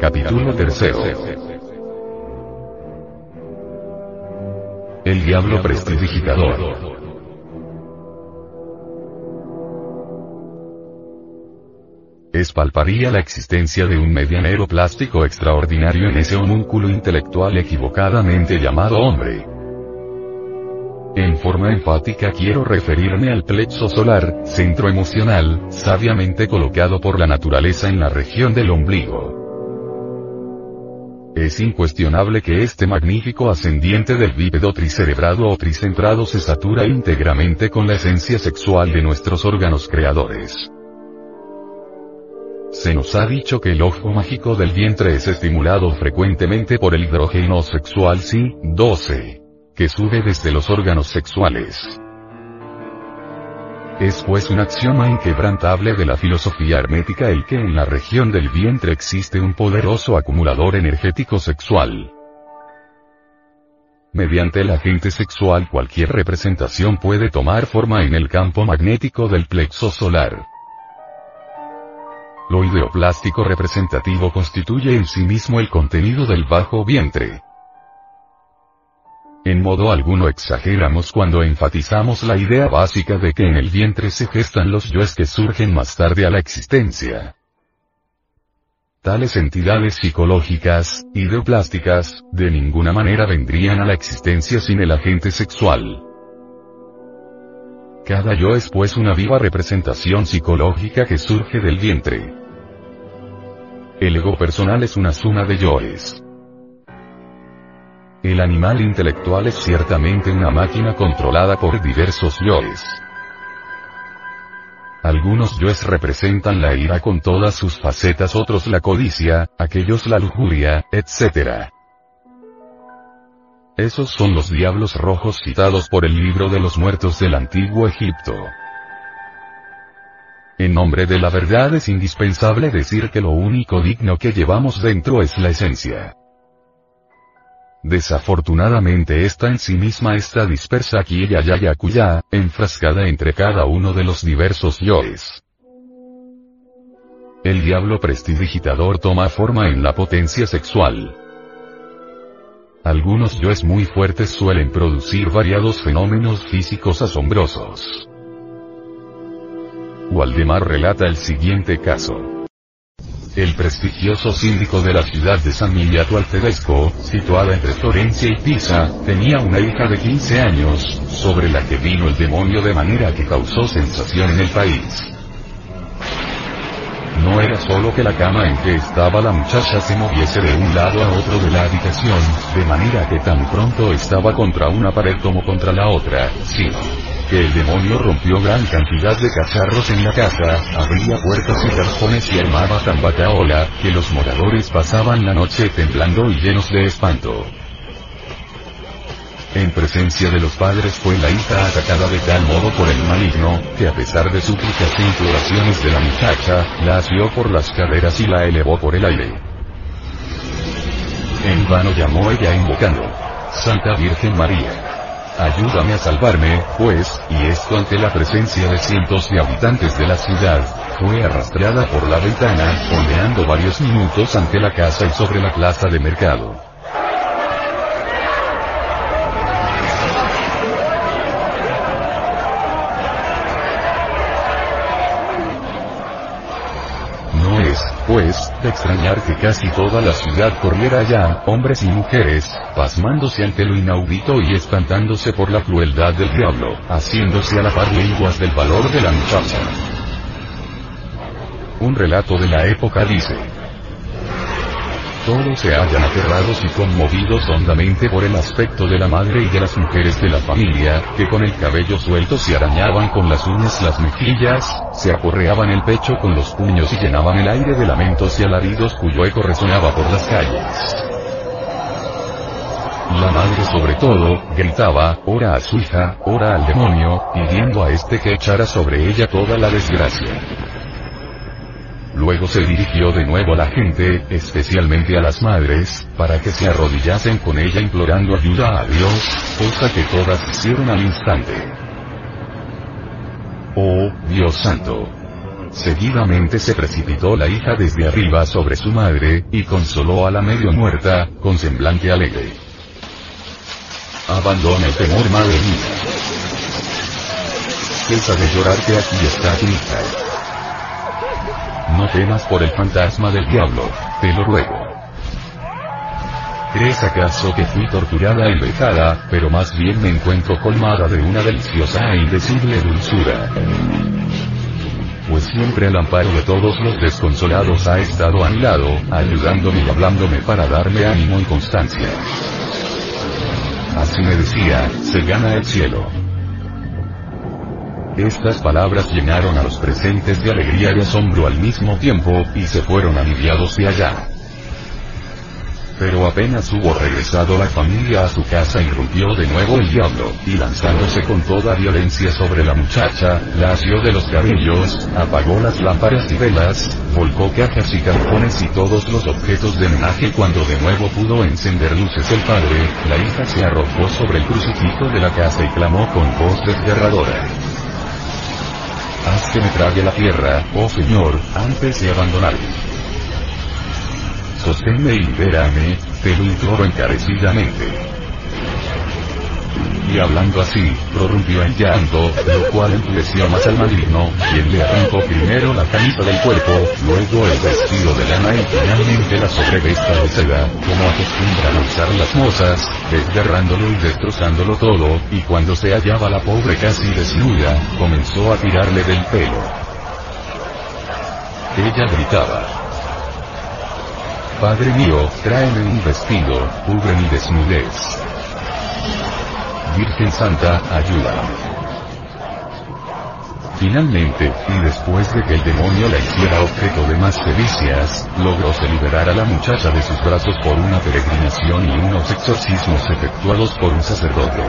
Capítulo tercero. El diablo prestidigitador. Es palparía la existencia de un medianero plástico extraordinario en ese homúnculo intelectual equivocadamente llamado hombre. En forma enfática quiero referirme al plexo solar, centro emocional, sabiamente colocado por la naturaleza en la región del ombligo. Es incuestionable que este magnífico ascendiente del bípedo tricerebrado o tricentrado se satura íntegramente con la esencia sexual de nuestros órganos creadores. Se nos ha dicho que el ojo mágico del vientre es estimulado frecuentemente por el hidrógeno sexual SI-12, que sube desde los órganos sexuales. Es pues un axioma inquebrantable de la filosofía hermética el que en la región del vientre existe un poderoso acumulador energético sexual. Mediante el agente sexual cualquier representación puede tomar forma en el campo magnético del plexo solar. Lo ideoplástico representativo constituye en sí mismo el contenido del bajo vientre. En modo alguno exageramos cuando enfatizamos la idea básica de que en el vientre se gestan los yoes que surgen más tarde a la existencia. Tales entidades psicológicas, ideoplásticas, de ninguna manera vendrían a la existencia sin el agente sexual. Cada yo es pues una viva representación psicológica que surge del vientre. El ego personal es una suma de yoes. El animal intelectual es ciertamente una máquina controlada por diversos yoes. Algunos yoes representan la ira con todas sus facetas, otros la codicia, aquellos la lujuria, etc. Esos son los diablos rojos citados por el libro de los muertos del antiguo Egipto. En nombre de la verdad es indispensable decir que lo único digno que llevamos dentro es la esencia. Desafortunadamente esta en sí misma está dispersa aquí y allá y acullá, enfrascada entre cada uno de los diversos yoes. El diablo prestidigitador toma forma en la potencia sexual. Algunos yoes muy fuertes suelen producir variados fenómenos físicos asombrosos. Waldemar relata el siguiente caso. El prestigioso síndico de la ciudad de San Miniato al Tedesco, situada entre Florencia y Pisa, tenía una hija de 15 años, sobre la que vino el demonio de manera que causó sensación en el país. No era solo que la cama en que estaba la muchacha se moviese de un lado a otro de la habitación, de manera que tan pronto estaba contra una pared como contra la otra, sino que el demonio rompió gran cantidad de cacharros en la casa, abría puertas y cajones y armaba tan bataola, que los moradores pasaban la noche temblando y llenos de espanto. En presencia de los padres fue la hija atacada de tal modo por el maligno, que a pesar de súplicas e imploraciones de la muchacha, la asió por las caderas y la elevó por el aire. En vano llamó ella invocando. Santa Virgen María. Ayúdame a salvarme, pues, y esto ante la presencia de cientos de habitantes de la ciudad, fue arrastrada por la ventana, ondeando varios minutos ante la casa y sobre la plaza de mercado. Pues, de extrañar que casi toda la ciudad corriera allá, hombres y mujeres, pasmándose ante lo inaudito y espantándose por la crueldad del diablo, haciéndose a la par lenguas del valor de la muchacha. Un relato de la época dice, Todos se hallan aterrados y conmovidos hondamente por el aspecto de la madre y de las mujeres de la familia, que con el cabello suelto se arañaban con las uñas las mejillas, se aporreaban el pecho con los puños y llenaban el aire de lamentos y alaridos cuyo eco resonaba por las calles. La madre sobre todo, gritaba, ora a su hija, ora al demonio, pidiendo a este que echara sobre ella toda la desgracia. Luego se dirigió de nuevo a la gente, especialmente a las madres, para que se arrodillasen con ella implorando ayuda a Dios, cosa que todas hicieron al instante. Oh, Dios santo. Seguidamente se precipitó la hija desde arriba sobre su madre, y consoló a la medio muerta, con semblante alegre. Abandona el temor, madre mía. Cesa de llorar que aquí está tu hija. No temas por el fantasma del diablo, te lo ruego. ¿Crees acaso que fui torturada y vejada, pero más bien me encuentro colmada de una deliciosa e indecible dulzura? Pues siempre el amparo de todos los desconsolados ha estado a mi lado, ayudándome y hablándome para darme ánimo y constancia. Así me decía, se gana el cielo. Estas palabras llenaron a los presentes de alegría y asombro al mismo tiempo, y se fueron aliviados de allá. Pero apenas hubo regresado la familia a su casa irrumpió de nuevo el diablo, y lanzándose con toda violencia sobre la muchacha, la asió de los cabellos, apagó las lámparas y velas, volcó cajas y cajones y todos los objetos de menaje cuando de nuevo pudo encender luces el padre, la hija se arrojó sobre el crucifijo de la casa y clamó con voz desgarradora haz que me trague la tierra, oh Señor, antes de abandonarme. Sosténme y libérame, te lo imploro encarecidamente y hablando así, prorrumpió en llanto, lo cual enfureció más al maligno, quien le arrancó primero la camisa del cuerpo, luego el vestido de lana y finalmente la sobrevesta de seda, como acostumbran usar las mozas, desgarrándolo y destrozándolo todo, y cuando se hallaba la pobre casi desnuda, comenzó a tirarle del pelo. Ella gritaba. Padre mío, tráeme un vestido, cubre mi desnudez. Virgen Santa, ayuda. Finalmente, y después de que el demonio la hiciera objeto de más delicias, logróse liberar a la muchacha de sus brazos por una peregrinación y unos exorcismos efectuados por un sacerdote.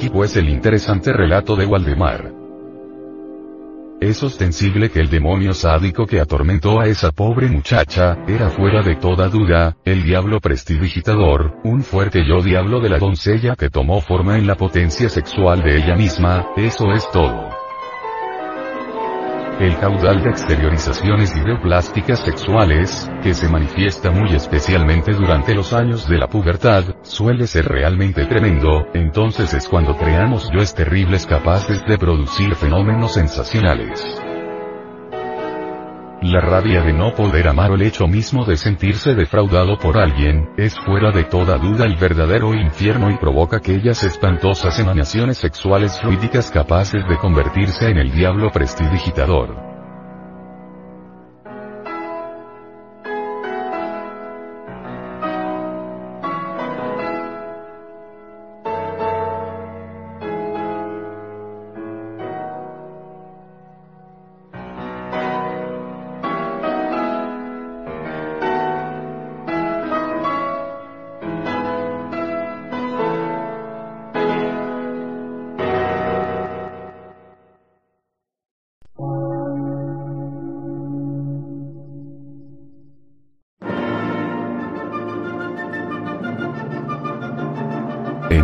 Aquí pues el interesante relato de Waldemar. Es ostensible que el demonio sádico que atormentó a esa pobre muchacha, era fuera de toda duda, el diablo prestidigitador, un fuerte yo diablo de la doncella que tomó forma en la potencia sexual de ella misma, eso es todo. El caudal de exteriorizaciones ideoplásticas sexuales, que se manifiesta muy especialmente durante los años de la pubertad, suele ser realmente tremendo, entonces es cuando creamos yoes terribles capaces de producir fenómenos sensacionales. La rabia de no poder amar o el hecho mismo de sentirse defraudado por alguien, es fuera de toda duda el verdadero infierno y provoca aquellas espantosas emanaciones sexuales fluídicas capaces de convertirse en el diablo prestidigitador.